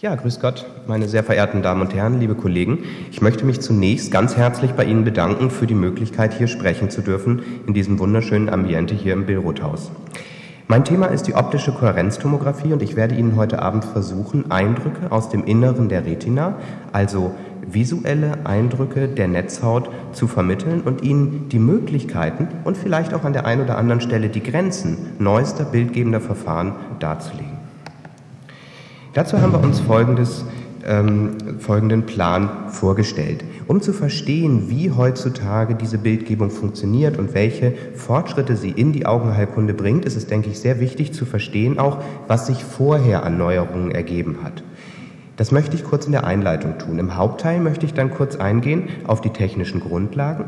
Ja, grüß Gott, meine sehr verehrten Damen und Herren, liebe Kollegen. Ich möchte mich zunächst ganz herzlich bei Ihnen bedanken für die Möglichkeit, hier sprechen zu dürfen in diesem wunderschönen Ambiente hier im Billroth-Haus. Mein Thema ist die optische Kohärenztomographie und ich werde Ihnen heute Abend versuchen, Eindrücke aus dem Inneren der Retina, also visuelle Eindrücke der Netzhaut zu vermitteln und Ihnen die Möglichkeiten und vielleicht auch an der einen oder anderen Stelle die Grenzen neuester bildgebender Verfahren darzulegen. Dazu haben wir uns folgendes, ähm, folgenden Plan vorgestellt. Um zu verstehen, wie heutzutage diese Bildgebung funktioniert und welche Fortschritte sie in die Augenheilkunde bringt, ist es, denke ich, sehr wichtig zu verstehen auch, was sich vorher an Neuerungen ergeben hat. Das möchte ich kurz in der Einleitung tun. Im Hauptteil möchte ich dann kurz eingehen auf die technischen Grundlagen,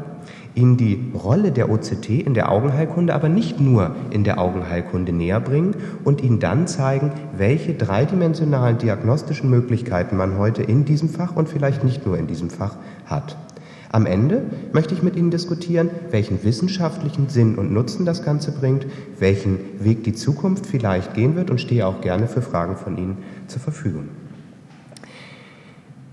Ihnen die Rolle der OCT in der Augenheilkunde, aber nicht nur in der Augenheilkunde näher bringen und Ihnen dann zeigen, welche dreidimensionalen diagnostischen Möglichkeiten man heute in diesem Fach und vielleicht nicht nur in diesem Fach hat. Am Ende möchte ich mit Ihnen diskutieren, welchen wissenschaftlichen Sinn und Nutzen das Ganze bringt, welchen Weg die Zukunft vielleicht gehen wird und stehe auch gerne für Fragen von Ihnen zur Verfügung.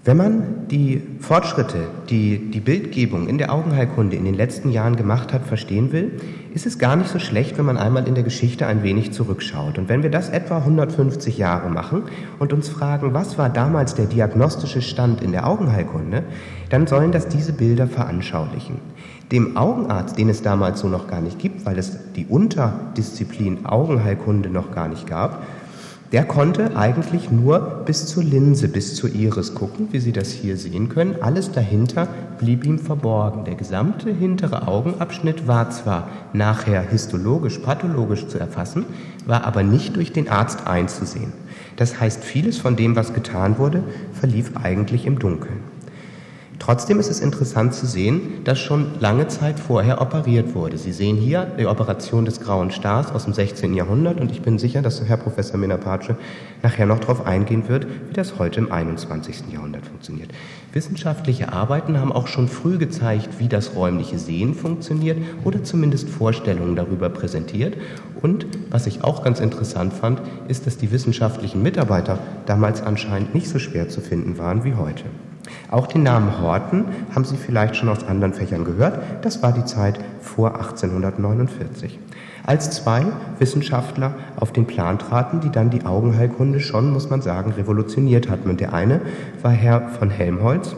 Wenn man die Fortschritte, die die Bildgebung in der Augenheilkunde in den letzten Jahren gemacht hat, verstehen will, ist es gar nicht so schlecht, wenn man einmal in der Geschichte ein wenig zurückschaut. Und wenn wir das etwa 150 Jahre machen und uns fragen, was war damals der diagnostische Stand in der Augenheilkunde, dann sollen das diese Bilder veranschaulichen. Dem Augenarzt, den es damals so noch gar nicht gibt, weil es die Unterdisziplin Augenheilkunde noch gar nicht gab, der konnte eigentlich nur bis zur Linse, bis zur Iris gucken, wie Sie das hier sehen können. Alles dahinter blieb ihm verborgen. Der gesamte hintere Augenabschnitt war zwar nachher histologisch, pathologisch zu erfassen, war aber nicht durch den Arzt einzusehen. Das heißt, vieles von dem, was getan wurde, verlief eigentlich im Dunkeln. Trotzdem ist es interessant zu sehen, dass schon lange Zeit vorher operiert wurde. Sie sehen hier die Operation des Grauen Stars aus dem 16. Jahrhundert und ich bin sicher, dass Herr Professor Minapace nachher noch darauf eingehen wird, wie das heute im 21. Jahrhundert funktioniert. Wissenschaftliche Arbeiten haben auch schon früh gezeigt, wie das räumliche Sehen funktioniert oder zumindest Vorstellungen darüber präsentiert. Und was ich auch ganz interessant fand, ist, dass die wissenschaftlichen Mitarbeiter damals anscheinend nicht so schwer zu finden waren wie heute. Auch den Namen Horten haben Sie vielleicht schon aus anderen Fächern gehört. Das war die Zeit vor 1849. Als zwei Wissenschaftler auf den Plan traten, die dann die Augenheilkunde schon, muss man sagen, revolutioniert hatten. Und der eine war Herr von Helmholtz,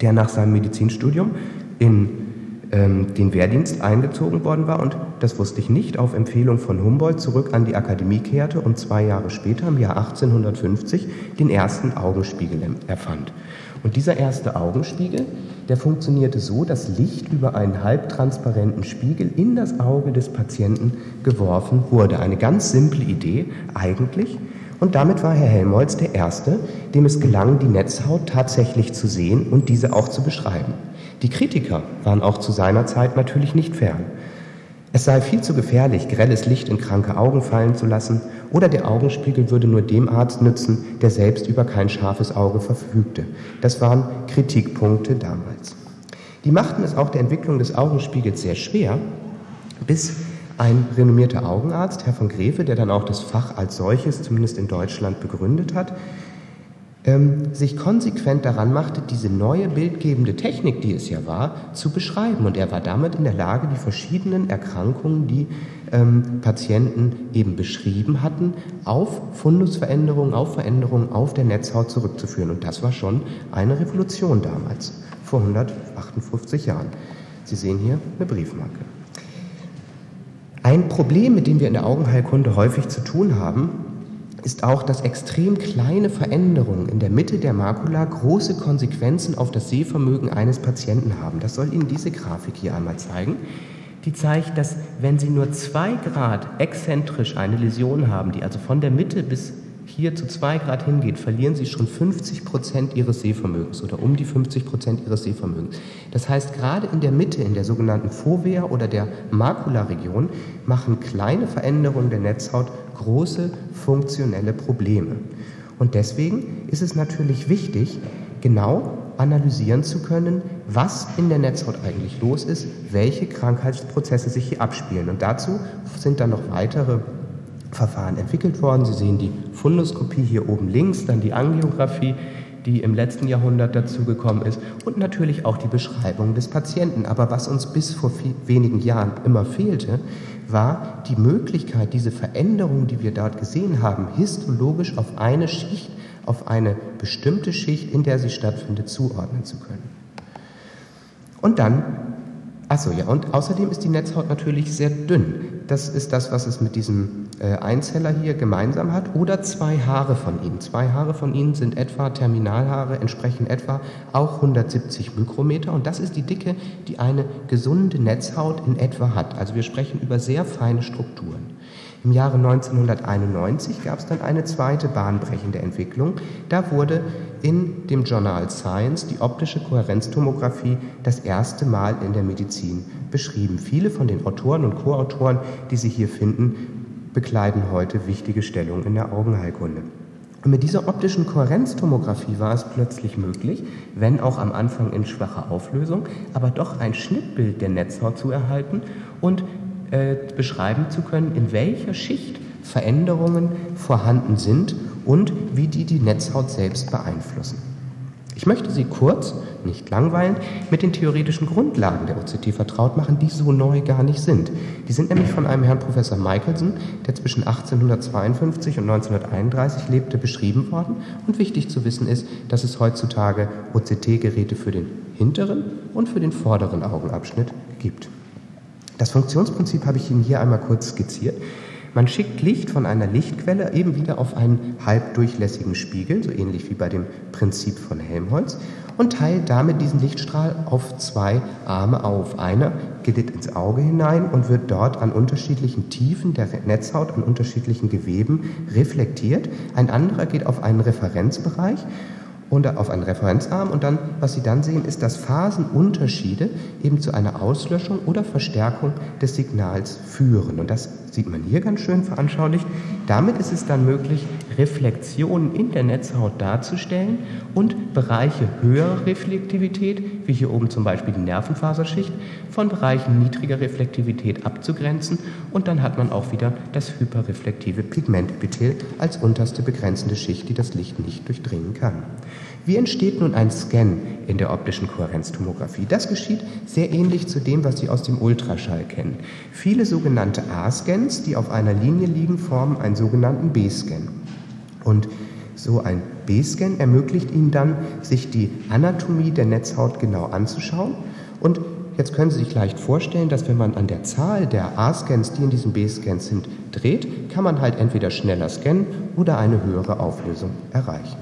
der nach seinem Medizinstudium in ähm, den Wehrdienst eingezogen worden war und, das wusste ich nicht, auf Empfehlung von Humboldt zurück an die Akademie kehrte und zwei Jahre später, im Jahr 1850, den ersten Augenspiegel erfand. Und dieser erste Augenspiegel, der funktionierte so, dass Licht über einen halbtransparenten Spiegel in das Auge des Patienten geworfen wurde. Eine ganz simple Idee eigentlich. Und damit war Herr Helmholtz der Erste, dem es gelang, die Netzhaut tatsächlich zu sehen und diese auch zu beschreiben. Die Kritiker waren auch zu seiner Zeit natürlich nicht fern. Es sei viel zu gefährlich, grelles Licht in kranke Augen fallen zu lassen, oder der Augenspiegel würde nur dem Arzt nützen, der selbst über kein scharfes Auge verfügte. Das waren Kritikpunkte damals. Die machten es auch der Entwicklung des Augenspiegels sehr schwer, bis ein renommierter Augenarzt, Herr von Grefe, der dann auch das Fach als solches, zumindest in Deutschland, begründet hat, ähm, sich konsequent daran machte, diese neue bildgebende Technik, die es ja war, zu beschreiben. Und er war damit in der Lage, die verschiedenen Erkrankungen, die ähm, Patienten eben beschrieben hatten, auf Fundusveränderungen, auf Veränderungen auf der Netzhaut zurückzuführen. Und das war schon eine Revolution damals, vor 158 Jahren. Sie sehen hier eine Briefmarke. Ein Problem, mit dem wir in der Augenheilkunde häufig zu tun haben, ist auch, dass extrem kleine Veränderungen in der Mitte der Makula große Konsequenzen auf das Sehvermögen eines Patienten haben. Das soll Ihnen diese Grafik hier einmal zeigen. Die zeigt, dass wenn Sie nur zwei Grad exzentrisch eine Läsion haben, die also von der Mitte bis hier zu zwei Grad hingeht, verlieren Sie schon 50 Prozent Ihres Sehvermögens oder um die 50 Prozent Ihres Sehvermögens. Das heißt, gerade in der Mitte, in der sogenannten Fovea oder der Makularegion, machen kleine Veränderungen der Netzhaut große funktionelle Probleme. Und deswegen ist es natürlich wichtig, genau analysieren zu können, was in der Netzhaut eigentlich los ist, welche Krankheitsprozesse sich hier abspielen. Und dazu sind dann noch weitere Verfahren entwickelt worden. Sie sehen die Fundoskopie hier oben links, dann die Angiografie, die im letzten Jahrhundert dazugekommen ist und natürlich auch die Beschreibung des Patienten. Aber was uns bis vor wenigen Jahren immer fehlte, war die Möglichkeit, diese Veränderung, die wir dort gesehen haben, histologisch auf eine Schicht, auf eine bestimmte Schicht, in der sie stattfindet, zuordnen zu können. Und dann Achso, ja, und außerdem ist die Netzhaut natürlich sehr dünn. Das ist das, was es mit diesem Einzeller hier gemeinsam hat. Oder zwei Haare von ihnen. Zwei Haare von ihnen sind etwa Terminalhaare, entsprechen etwa auch 170 Mikrometer. Und das ist die Dicke, die eine gesunde Netzhaut in etwa hat. Also wir sprechen über sehr feine Strukturen. Im Jahre 1991 gab es dann eine zweite bahnbrechende Entwicklung. Da wurde in dem Journal Science die optische Kohärenztomographie das erste Mal in der Medizin beschrieben. Viele von den Autoren und Co-Autoren, die Sie hier finden, bekleiden heute wichtige Stellungen in der Augenheilkunde. Und mit dieser optischen Kohärenztomographie war es plötzlich möglich, wenn auch am Anfang in schwacher Auflösung, aber doch ein Schnittbild der Netzhaut zu erhalten und äh, beschreiben zu können, in welcher Schicht Veränderungen vorhanden sind und wie die die Netzhaut selbst beeinflussen. Ich möchte Sie kurz, nicht langweilen, mit den theoretischen Grundlagen der OCT vertraut machen, die so neu gar nicht sind. Die sind nämlich von einem Herrn Professor Michelson, der zwischen 1852 und 1931 lebte, beschrieben worden. Und wichtig zu wissen ist, dass es heutzutage OCT-Geräte für den hinteren und für den vorderen Augenabschnitt gibt. Das Funktionsprinzip habe ich Ihnen hier einmal kurz skizziert. Man schickt Licht von einer Lichtquelle eben wieder auf einen halbdurchlässigen Spiegel, so ähnlich wie bei dem Prinzip von Helmholtz, und teilt damit diesen Lichtstrahl auf zwei Arme auf. Einer geht ins Auge hinein und wird dort an unterschiedlichen Tiefen der Netzhaut, an unterschiedlichen Geweben reflektiert. Ein anderer geht auf einen Referenzbereich und auf einen Referenzarm und dann, was Sie dann sehen, ist, dass Phasenunterschiede eben zu einer Auslöschung oder Verstärkung des Signals führen. Und das sieht man hier ganz schön veranschaulicht. Damit ist es dann möglich, Reflexionen in der Netzhaut darzustellen und Bereiche höherer Reflektivität, wie hier oben zum Beispiel die Nervenfaserschicht, von Bereichen niedriger Reflektivität abzugrenzen. Und dann hat man auch wieder das hyperreflektive Pigmentepithel als unterste begrenzende Schicht, die das Licht nicht durchdringen kann. Wie entsteht nun ein Scan in der optischen Kohärenztomographie? Das geschieht sehr ähnlich zu dem, was Sie aus dem Ultraschall kennen. Viele sogenannte A-Scans, die auf einer Linie liegen, formen einen sogenannten B-Scan. Und so ein B-Scan ermöglicht Ihnen dann, sich die Anatomie der Netzhaut genau anzuschauen. Und jetzt können Sie sich leicht vorstellen, dass wenn man an der Zahl der A-Scans, die in diesen B-Scans sind, dreht, kann man halt entweder schneller scannen oder eine höhere Auflösung erreichen.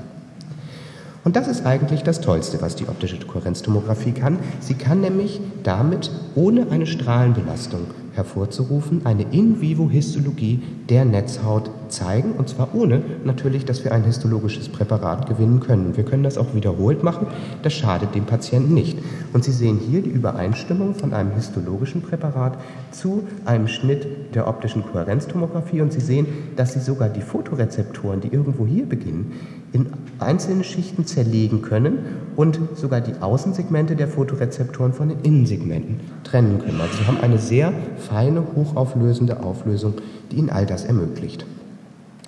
Und das ist eigentlich das Tollste, was die optische Kohärenztomographie kann. Sie kann nämlich damit, ohne eine Strahlenbelastung hervorzurufen, eine In-vivo-Histologie der Netzhaut zeigen, und zwar ohne natürlich, dass wir ein histologisches Präparat gewinnen können. Wir können das auch wiederholt machen, das schadet dem Patienten nicht. Und Sie sehen hier die Übereinstimmung von einem histologischen Präparat zu einem Schnitt der optischen Kohärenztomographie und Sie sehen, dass Sie sogar die Fotorezeptoren, die irgendwo hier beginnen, in einzelne Schichten zerlegen können und sogar die Außensegmente der Fotorezeptoren von den Innensegmenten trennen können. Also Sie haben eine sehr feine, hochauflösende Auflösung, die Ihnen all das ermöglicht.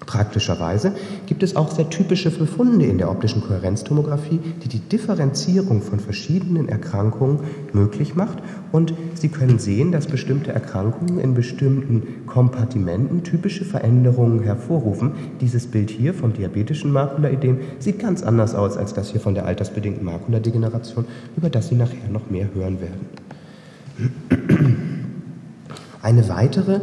Praktischerweise gibt es auch sehr typische Befunde in der optischen Kohärenztomographie, die die Differenzierung von verschiedenen Erkrankungen möglich macht. Und Sie können sehen, dass bestimmte Erkrankungen in bestimmten Kompartimenten typische Veränderungen hervorrufen. Dieses Bild hier vom diabetischen Makulaödem sieht ganz anders aus als das hier von der altersbedingten Makuladegeneration, über das Sie nachher noch mehr hören werden. Eine weitere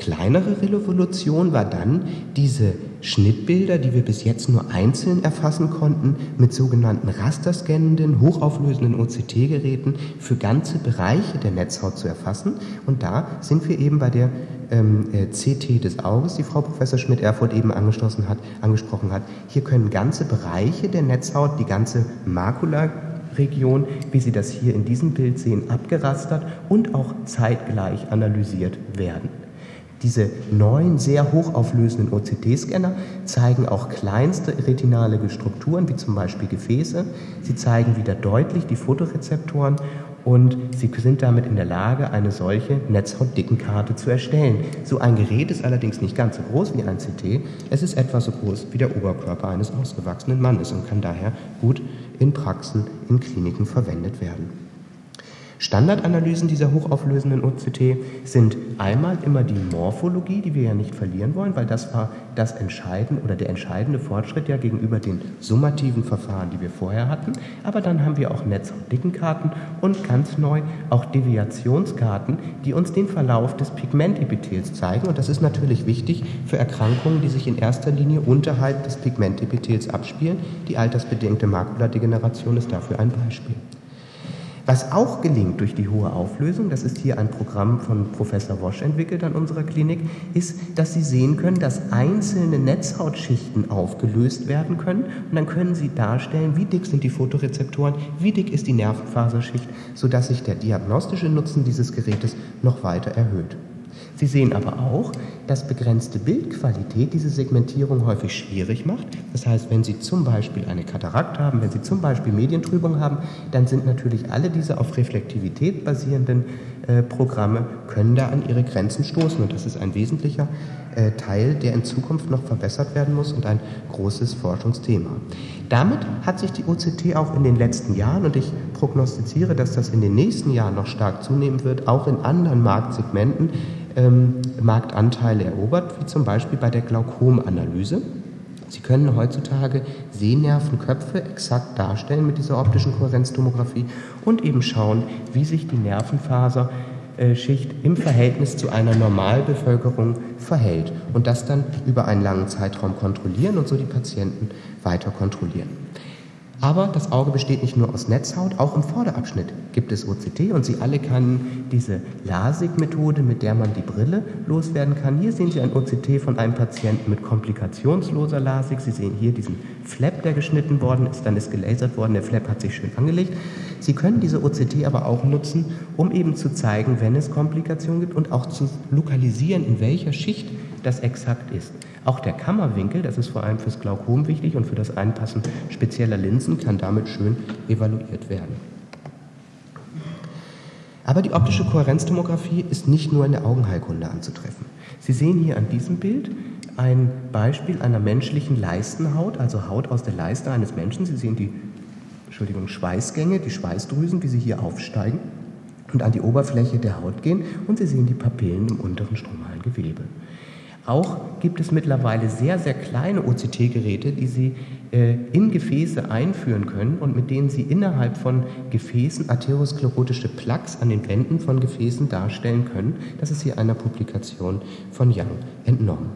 kleinere Revolution war dann, diese Schnittbilder, die wir bis jetzt nur einzeln erfassen konnten, mit sogenannten rasterscannenden, hochauflösenden OCT-Geräten für ganze Bereiche der Netzhaut zu erfassen. Und da sind wir eben bei der ähm, äh, CT des Auges, die Frau Professor Schmidt-Erfurt eben angeschlossen hat, angesprochen hat. Hier können ganze Bereiche der Netzhaut, die ganze Makula Region, wie Sie das hier in diesem Bild sehen, abgerastert und auch zeitgleich analysiert werden. Diese neuen, sehr hochauflösenden OCT-Scanner zeigen auch kleinste retinale Strukturen, wie zum Beispiel Gefäße. Sie zeigen wieder deutlich die Fotorezeptoren und Sie sind damit in der Lage, eine solche Netzhautdickenkarte zu erstellen. So ein Gerät ist allerdings nicht ganz so groß wie ein CT. Es ist etwa so groß wie der Oberkörper eines ausgewachsenen Mannes und kann daher gut in Praxen, in Kliniken verwendet werden. Standardanalysen dieser hochauflösenden OCT sind einmal immer die Morphologie, die wir ja nicht verlieren wollen, weil das war das entscheidende oder der entscheidende Fortschritt ja gegenüber den summativen Verfahren, die wir vorher hatten. Aber dann haben wir auch Netzhautdickenkarten und ganz neu auch Deviationskarten, die uns den Verlauf des Pigmentepithels zeigen. Und das ist natürlich wichtig für Erkrankungen, die sich in erster Linie unterhalb des Pigmentepithels abspielen. Die altersbedingte Makuladegeneration ist dafür ein Beispiel. Was auch gelingt durch die hohe Auflösung, das ist hier ein Programm von Professor Wosch entwickelt an unserer Klinik, ist, dass Sie sehen können, dass einzelne Netzhautschichten aufgelöst werden können und dann können Sie darstellen, wie dick sind die Fotorezeptoren, wie dick ist die Nervenfaserschicht, sodass sich der diagnostische Nutzen dieses Gerätes noch weiter erhöht. Sie sehen aber auch, dass begrenzte Bildqualität diese Segmentierung häufig schwierig macht. Das heißt, wenn Sie zum Beispiel eine Katarakt haben, wenn Sie zum Beispiel Medientrübung haben, dann sind natürlich alle diese auf Reflektivität basierenden äh, Programme, können da an ihre Grenzen stoßen. Und das ist ein wesentlicher äh, Teil, der in Zukunft noch verbessert werden muss und ein großes Forschungsthema. Damit hat sich die OCT auch in den letzten Jahren, und ich prognostiziere, dass das in den nächsten Jahren noch stark zunehmen wird, auch in anderen Marktsegmenten, ähm, Marktanteile erobert, wie zum Beispiel bei der Glaukomanalyse. Sie können heutzutage Sehnervenköpfe exakt darstellen mit dieser optischen Kohärenztomographie und eben schauen, wie sich die Nervenfaserschicht im Verhältnis zu einer Normalbevölkerung verhält und das dann über einen langen Zeitraum kontrollieren und so die Patienten weiter kontrollieren. Aber das Auge besteht nicht nur aus Netzhaut, auch im Vorderabschnitt gibt es OCT und Sie alle kennen diese LASIK-Methode, mit der man die Brille loswerden kann. Hier sehen Sie ein OCT von einem Patienten mit komplikationsloser LASIK. Sie sehen hier diesen Flap, der geschnitten worden ist, dann ist gelasert worden, der Flap hat sich schön angelegt. Sie können diese OCT aber auch nutzen, um eben zu zeigen, wenn es Komplikationen gibt und auch zu lokalisieren, in welcher Schicht das exakt ist. Auch der Kammerwinkel, das ist vor allem fürs Glaukom wichtig und für das Einpassen spezieller Linsen, kann damit schön evaluiert werden. Aber die optische Kohärenztomographie ist nicht nur in der Augenheilkunde anzutreffen. Sie sehen hier an diesem Bild ein Beispiel einer menschlichen Leistenhaut, also Haut aus der Leiste eines Menschen. Sie sehen die Entschuldigung, Schweißgänge, die Schweißdrüsen, wie sie hier aufsteigen und an die Oberfläche der Haut gehen und Sie sehen die Papillen im unteren stromalen Gewebe. Auch gibt es mittlerweile sehr, sehr kleine OCT-Geräte, die Sie äh, in Gefäße einführen können und mit denen Sie innerhalb von Gefäßen atherosklerotische Plaques an den Wänden von Gefäßen darstellen können. Das ist hier einer Publikation von Young entnommen.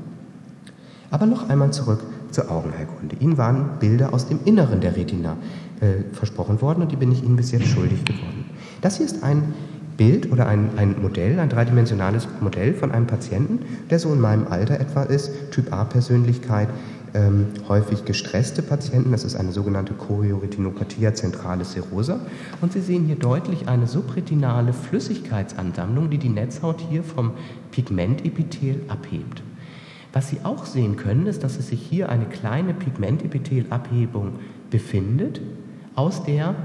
Aber noch einmal zurück zur Augenheilkunde. Ihnen waren Bilder aus dem Inneren der Retina äh, versprochen worden und die bin ich Ihnen bis jetzt schuldig geworden. Das hier ist ein Bild oder ein, ein Modell, ein dreidimensionales Modell von einem Patienten, der so in meinem Alter etwa ist, Typ A-Persönlichkeit, ähm, häufig gestresste Patienten, das ist eine sogenannte Chorioretinopathia zentrale serosa. Und Sie sehen hier deutlich eine subretinale Flüssigkeitsansammlung, die die Netzhaut hier vom Pigmentepithel abhebt. Was Sie auch sehen können, ist, dass es sich hier eine kleine Pigmentepithelabhebung befindet, aus der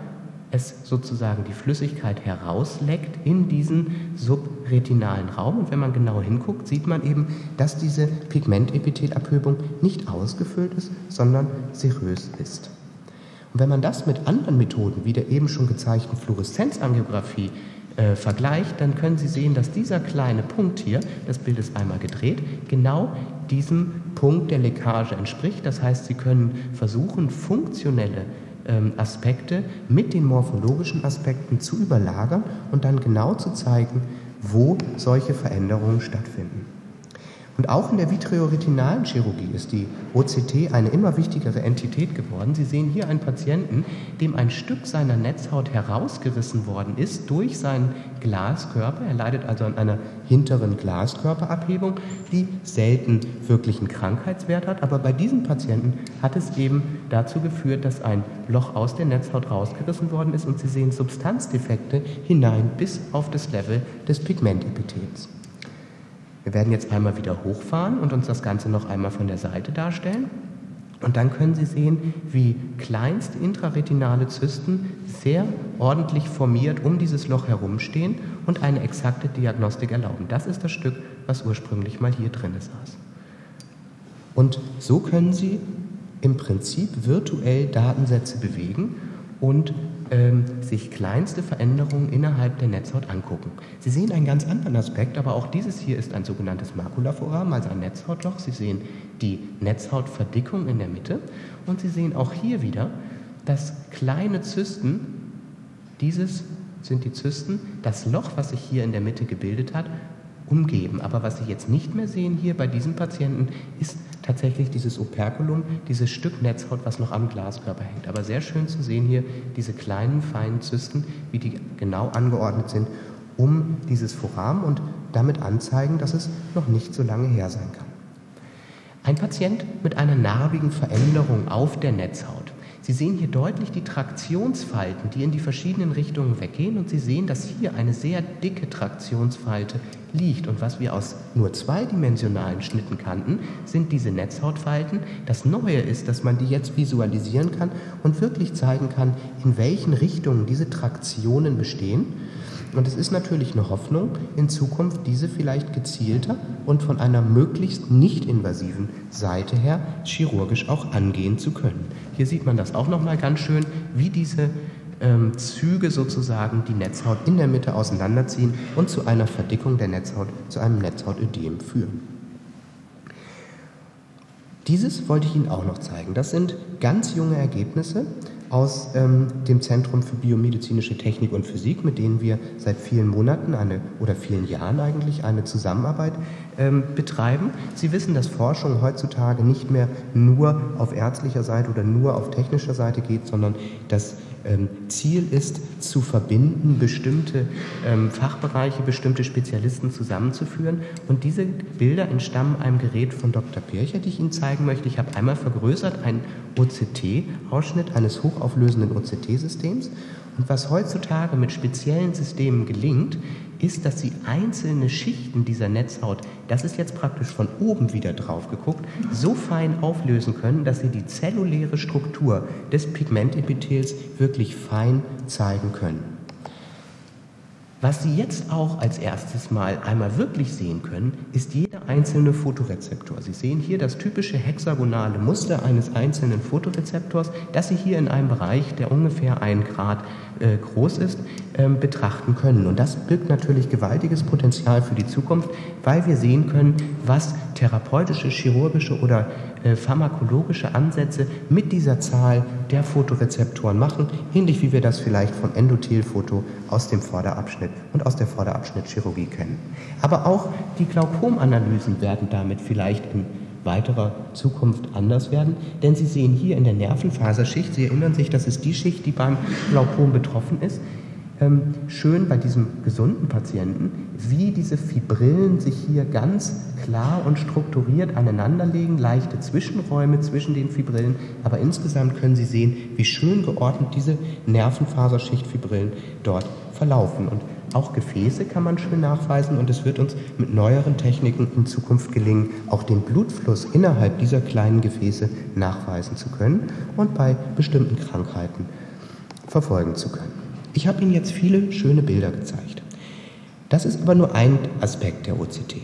es sozusagen die Flüssigkeit herausleckt in diesen subretinalen Raum. Und wenn man genau hinguckt, sieht man eben, dass diese Pigmentepithelabhebung nicht ausgefüllt ist, sondern serös ist. Und wenn man das mit anderen Methoden, wie der eben schon gezeigten Fluoreszenzangiografie, äh, vergleicht, dann können Sie sehen, dass dieser kleine Punkt hier, das Bild ist einmal gedreht, genau diesem Punkt der Leckage entspricht. Das heißt, Sie können versuchen, funktionelle Aspekte mit den morphologischen Aspekten zu überlagern und dann genau zu zeigen, wo solche Veränderungen stattfinden. Und auch in der vitreoretinalen Chirurgie ist die OCT eine immer wichtigere Entität geworden. Sie sehen hier einen Patienten, dem ein Stück seiner Netzhaut herausgerissen worden ist durch seinen Glaskörper. Er leidet also an einer hinteren Glaskörperabhebung, die selten wirklich einen Krankheitswert hat. Aber bei diesem Patienten hat es eben dazu geführt, dass ein Loch aus der Netzhaut rausgerissen worden ist und Sie sehen Substanzdefekte hinein bis auf das Level des Pigmentepithels. Wir werden jetzt einmal wieder hochfahren und uns das Ganze noch einmal von der Seite darstellen. Und dann können Sie sehen, wie kleinste intraretinale Zysten sehr ordentlich formiert um dieses Loch herumstehen und eine exakte Diagnostik erlauben. Das ist das Stück, was ursprünglich mal hier drin saß. Und so können Sie im Prinzip virtuell Datensätze bewegen und ähm, sich kleinste Veränderungen innerhalb der Netzhaut angucken. Sie sehen einen ganz anderen Aspekt, aber auch dieses hier ist ein sogenanntes Makulaforamen, also ein Netzhautloch. Sie sehen die Netzhautverdickung in der Mitte und Sie sehen auch hier wieder, dass kleine Zysten, dieses sind die Zysten, das Loch, was sich hier in der Mitte gebildet hat, umgeben. Aber was Sie jetzt nicht mehr sehen hier bei diesem Patienten, ist tatsächlich dieses Operculum, dieses Stück Netzhaut, was noch am Glaskörper hängt. Aber sehr schön zu sehen hier diese kleinen, feinen Zysten, wie die genau angeordnet sind, um dieses Foramen und damit anzeigen, dass es noch nicht so lange her sein kann. Ein Patient mit einer narbigen Veränderung auf der Netzhaut Sie sehen hier deutlich die Traktionsfalten, die in die verschiedenen Richtungen weggehen und Sie sehen, dass hier eine sehr dicke Traktionsfalte liegt. Und was wir aus nur zweidimensionalen Schnitten kannten, sind diese Netzhautfalten. Das Neue ist, dass man die jetzt visualisieren kann und wirklich zeigen kann, in welchen Richtungen diese Traktionen bestehen und es ist natürlich eine Hoffnung, in Zukunft diese vielleicht gezielter und von einer möglichst nicht invasiven Seite her chirurgisch auch angehen zu können. Hier sieht man das auch nochmal ganz schön, wie diese ähm, Züge sozusagen die Netzhaut in der Mitte auseinanderziehen und zu einer Verdickung der Netzhaut, zu einem Netzhautödem führen. Dieses wollte ich Ihnen auch noch zeigen. Das sind ganz junge Ergebnisse aus ähm, dem Zentrum für biomedizinische Technik und Physik, mit denen wir seit vielen Monaten eine oder vielen Jahren eigentlich eine Zusammenarbeit ähm, betreiben. Sie wissen, dass Forschung heutzutage nicht mehr nur auf ärztlicher Seite oder nur auf technischer Seite geht, sondern dass Ziel ist, zu verbinden, bestimmte ähm, Fachbereiche, bestimmte Spezialisten zusammenzuführen. Und diese Bilder entstammen einem Gerät von Dr. Pircher, die ich Ihnen zeigen möchte. Ich habe einmal vergrößert einen OCT-Ausschnitt eines hochauflösenden OCT-Systems. Und was heutzutage mit speziellen Systemen gelingt, ist, dass sie einzelne Schichten dieser Netzhaut, das ist jetzt praktisch von oben wieder drauf geguckt, so fein auflösen können, dass sie die zelluläre Struktur des Pigmentepithels wirklich fein zeigen können. Was Sie jetzt auch als erstes Mal einmal wirklich sehen können, ist jeder einzelne Fotorezeptor. Sie sehen hier das typische hexagonale Muster eines einzelnen Fotorezeptors, das Sie hier in einem Bereich, der ungefähr ein Grad äh, groß ist, ähm, betrachten können. Und das birgt natürlich gewaltiges Potenzial für die Zukunft, weil wir sehen können, was therapeutische, chirurgische oder äh, pharmakologische Ansätze mit dieser Zahl der Fotorezeptoren machen, ähnlich wie wir das vielleicht vom Endothelfoto aus dem Vorderabschnitt und aus der Vorderabschnittchirurgie kennen. Aber auch die Glaukomanalysen werden damit vielleicht in weiterer Zukunft anders werden, denn Sie sehen hier in der Nervenfaserschicht, Sie erinnern sich, das ist die Schicht, die beim Glaukom betroffen ist, schön bei diesem gesunden Patienten, wie diese Fibrillen sich hier ganz klar und strukturiert aneinanderlegen, leichte Zwischenräume zwischen den Fibrillen, aber insgesamt können Sie sehen, wie schön geordnet diese Nervenfaserschichtfibrillen dort verlaufen. Und auch Gefäße kann man schön nachweisen und es wird uns mit neueren Techniken in Zukunft gelingen, auch den Blutfluss innerhalb dieser kleinen Gefäße nachweisen zu können und bei bestimmten Krankheiten verfolgen zu können. Ich habe Ihnen jetzt viele schöne Bilder gezeigt. Das ist aber nur ein Aspekt der OCT.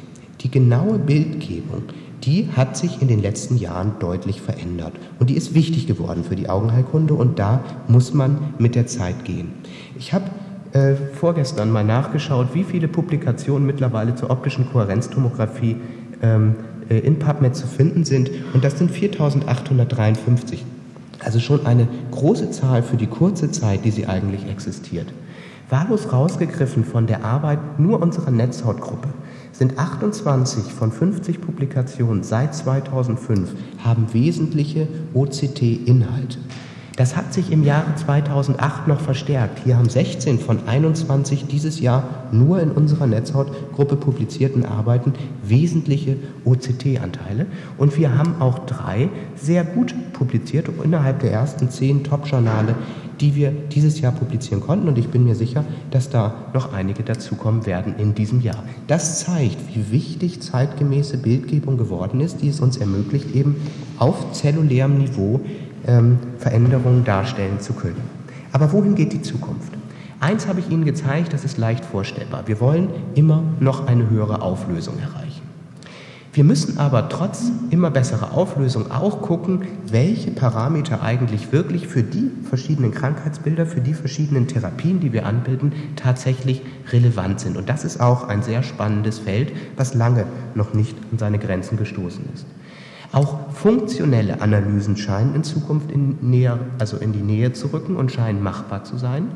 Die genaue Bildgebung, die hat sich in den letzten Jahren deutlich verändert. Und die ist wichtig geworden für die Augenheilkunde und da muss man mit der Zeit gehen. Ich habe äh, vorgestern mal nachgeschaut, wie viele Publikationen mittlerweile zur optischen Kohärenztomographie ähm, äh, in PubMed zu finden sind. Und das sind 4853. Also schon eine große Zahl für die kurze Zeit, die sie eigentlich existiert. Wahllos rausgegriffen von der Arbeit nur unserer Netzhautgruppe sind 28 von 50 Publikationen seit 2005 haben wesentliche OCT-Inhalte. Das hat sich im Jahre 2008 noch verstärkt. Hier haben 16 von 21 dieses Jahr nur in unserer Netzhautgruppe publizierten Arbeiten wesentliche OCT-Anteile. Und wir haben auch drei sehr gut publiziert, innerhalb der ersten zehn Top-Journale, die wir dieses Jahr publizieren konnten. Und ich bin mir sicher, dass da noch einige dazukommen werden in diesem Jahr. Das zeigt, wie wichtig zeitgemäße Bildgebung geworden ist, die es uns ermöglicht, eben auf zellulärem Niveau ähm, Veränderungen darstellen zu können. Aber wohin geht die Zukunft? Eins habe ich Ihnen gezeigt, das ist leicht vorstellbar. Wir wollen immer noch eine höhere Auflösung erreichen. Wir müssen aber trotz immer besserer Auflösung auch gucken, welche Parameter eigentlich wirklich für die verschiedenen Krankheitsbilder, für die verschiedenen Therapien, die wir anbilden, tatsächlich relevant sind. Und das ist auch ein sehr spannendes Feld, was lange noch nicht an seine Grenzen gestoßen ist. Auch funktionelle Analysen scheinen in Zukunft in, näher, also in die Nähe zu rücken und scheinen machbar zu sein.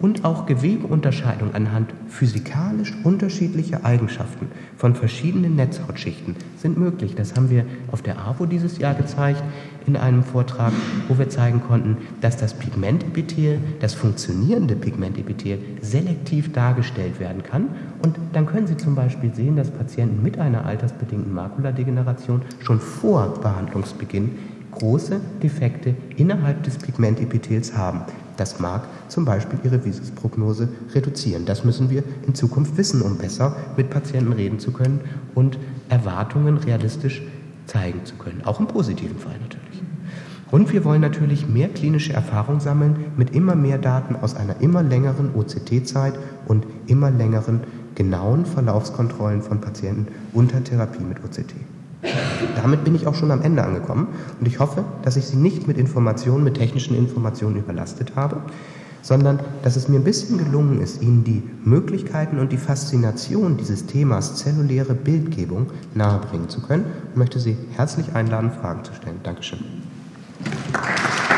Und auch Gewebeunterscheidungen anhand physikalisch unterschiedlicher Eigenschaften von verschiedenen Netzhautschichten sind möglich. Das haben wir auf der AWO dieses Jahr gezeigt in einem Vortrag, wo wir zeigen konnten, dass das Pigmentepithel, das funktionierende Pigmentepithel selektiv dargestellt werden kann. Und dann können Sie zum Beispiel sehen, dass Patienten mit einer altersbedingten Makuladegeneration schon vor Behandlungsbeginn große Defekte innerhalb des Pigmentepithels haben. Das mag zum Beispiel ihre Visisprognose reduzieren. Das müssen wir in Zukunft wissen, um besser mit Patienten reden zu können und Erwartungen realistisch zeigen zu können. Auch im positiven Fall natürlich. Und wir wollen natürlich mehr klinische Erfahrung sammeln mit immer mehr Daten aus einer immer längeren OCT-Zeit und immer längeren genauen Verlaufskontrollen von Patienten unter Therapie mit OCT. Damit bin ich auch schon am Ende angekommen und ich hoffe, dass ich Sie nicht mit Informationen, mit technischen Informationen überlastet habe, sondern dass es mir ein bisschen gelungen ist, Ihnen die Möglichkeiten und die Faszination dieses Themas zelluläre Bildgebung nahebringen zu können und möchte Sie herzlich einladen, Fragen zu stellen. Dankeschön. Thank you.